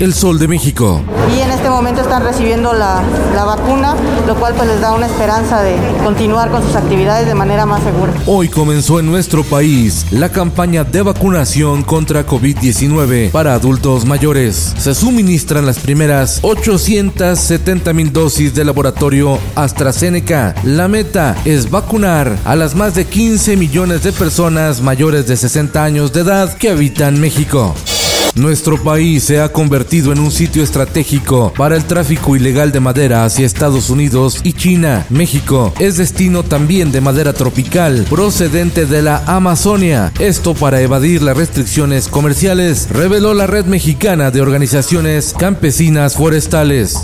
El Sol de México. Y en este momento están recibiendo la, la, vacuna, lo cual pues les da una esperanza de continuar con sus actividades de manera más segura. Hoy comenzó en nuestro país la campaña de vacunación contra COVID-19 para adultos mayores. Se suministran las primeras 870 mil dosis de laboratorio AstraZeneca. La meta es vacunar a las más de 15 millones de personas mayores de 60 años de edad que habitan México. Nuestro país se ha convertido en un sitio estratégico para el tráfico ilegal de madera hacia Estados Unidos y China. México es destino también de madera tropical procedente de la Amazonia. Esto para evadir las restricciones comerciales, reveló la Red Mexicana de Organizaciones Campesinas Forestales.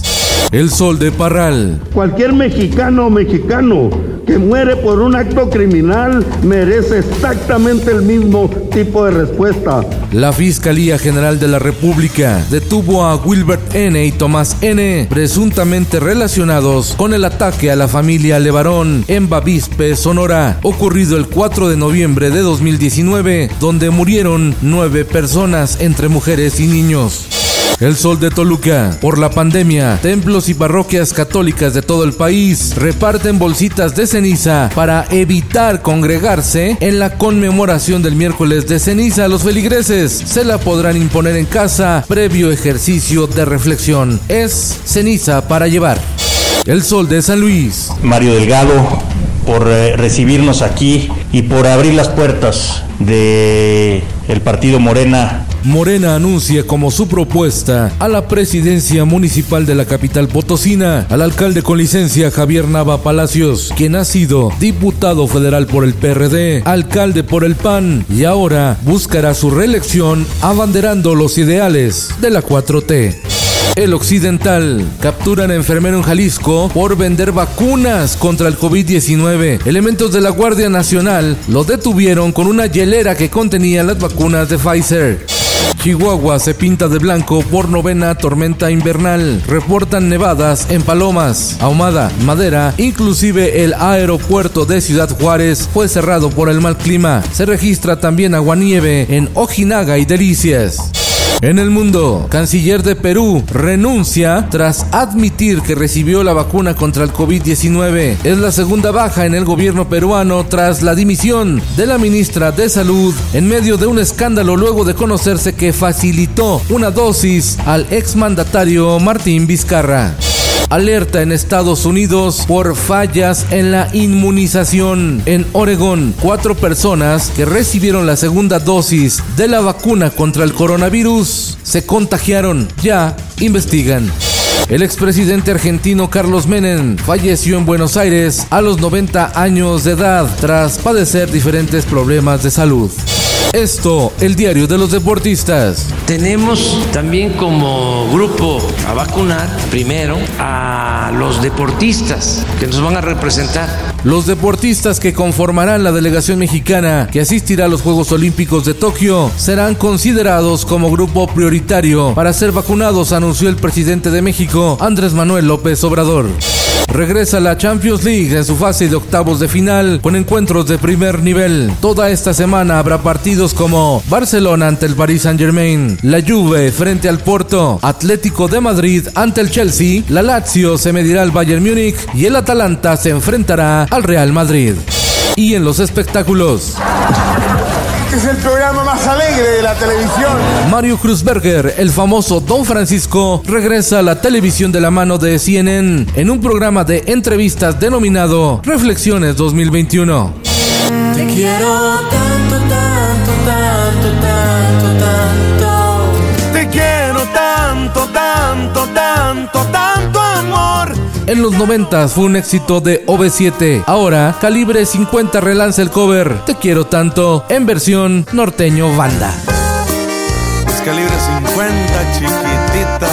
El Sol de Parral. Cualquier mexicano o mexicano que muere por un acto criminal merece exactamente el mismo tipo de respuesta. La Fiscalía General de la República detuvo a Wilbert N. y Tomás N., presuntamente relacionados con el ataque a la familia Levarón en Bavispe, Sonora, ocurrido el 4 de noviembre de 2019, donde murieron nueve personas entre mujeres y niños. El Sol de Toluca. Por la pandemia, templos y parroquias católicas de todo el país reparten bolsitas de ceniza para evitar congregarse en la conmemoración del miércoles de ceniza. Los feligreses se la podrán imponer en casa previo ejercicio de reflexión. Es ceniza para llevar. El Sol de San Luis. Mario Delgado, por eh, recibirnos aquí y por abrir las puertas de el partido Morena Morena anuncia como su propuesta a la presidencia municipal de la capital potosina al alcalde con licencia Javier Nava Palacios, quien ha sido diputado federal por el PRD, alcalde por el PAN y ahora buscará su reelección abanderando los ideales de la 4T. El Occidental. Capturan a enfermero en Jalisco por vender vacunas contra el COVID-19. Elementos de la Guardia Nacional lo detuvieron con una hielera que contenía las vacunas de Pfizer. Chihuahua se pinta de blanco por novena tormenta invernal. Reportan nevadas en Palomas, Ahumada, Madera, inclusive el aeropuerto de Ciudad Juárez fue cerrado por el mal clima. Se registra también aguanieve en Ojinaga y Delicias. En el mundo, canciller de Perú renuncia tras admitir que recibió la vacuna contra el COVID-19. Es la segunda baja en el gobierno peruano tras la dimisión de la ministra de Salud en medio de un escándalo luego de conocerse que facilitó una dosis al exmandatario Martín Vizcarra. Alerta en Estados Unidos por fallas en la inmunización. En Oregón, cuatro personas que recibieron la segunda dosis de la vacuna contra el coronavirus se contagiaron. Ya investigan. El expresidente argentino Carlos Menem falleció en Buenos Aires a los 90 años de edad tras padecer diferentes problemas de salud. Esto, el diario de los deportistas. Tenemos también como grupo a vacunar primero a los deportistas que nos van a representar. Los deportistas que conformarán la delegación mexicana que asistirá a los Juegos Olímpicos de Tokio serán considerados como grupo prioritario para ser vacunados, anunció el presidente de México, Andrés Manuel López Obrador. Regresa la Champions League en su fase de octavos de final con encuentros de primer nivel. Toda esta semana habrá partidos como Barcelona ante el Paris Saint-Germain, la Juve frente al Porto, Atlético de Madrid ante el Chelsea, la Lazio se medirá al Bayern Múnich y el Atalanta se enfrentará al Real Madrid. Y en los espectáculos. Este es el programa más alegre de la televisión. Mario Cruzberger, el famoso Don Francisco, regresa a la televisión de la mano de CNN en un programa de entrevistas denominado Reflexiones 2021. Te quiero tanto, tanto, tanto, tanto, tanto. Te quiero tanto, tanto, tanto, tanto amor. En los 90 fue un éxito de OV7. Ahora, Calibre 50 relanza el cover Te quiero tanto en versión norteño banda. Es calibre 50, chiquitita.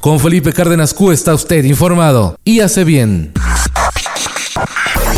Con Felipe Cárdenas Q está usted informado y hace bien.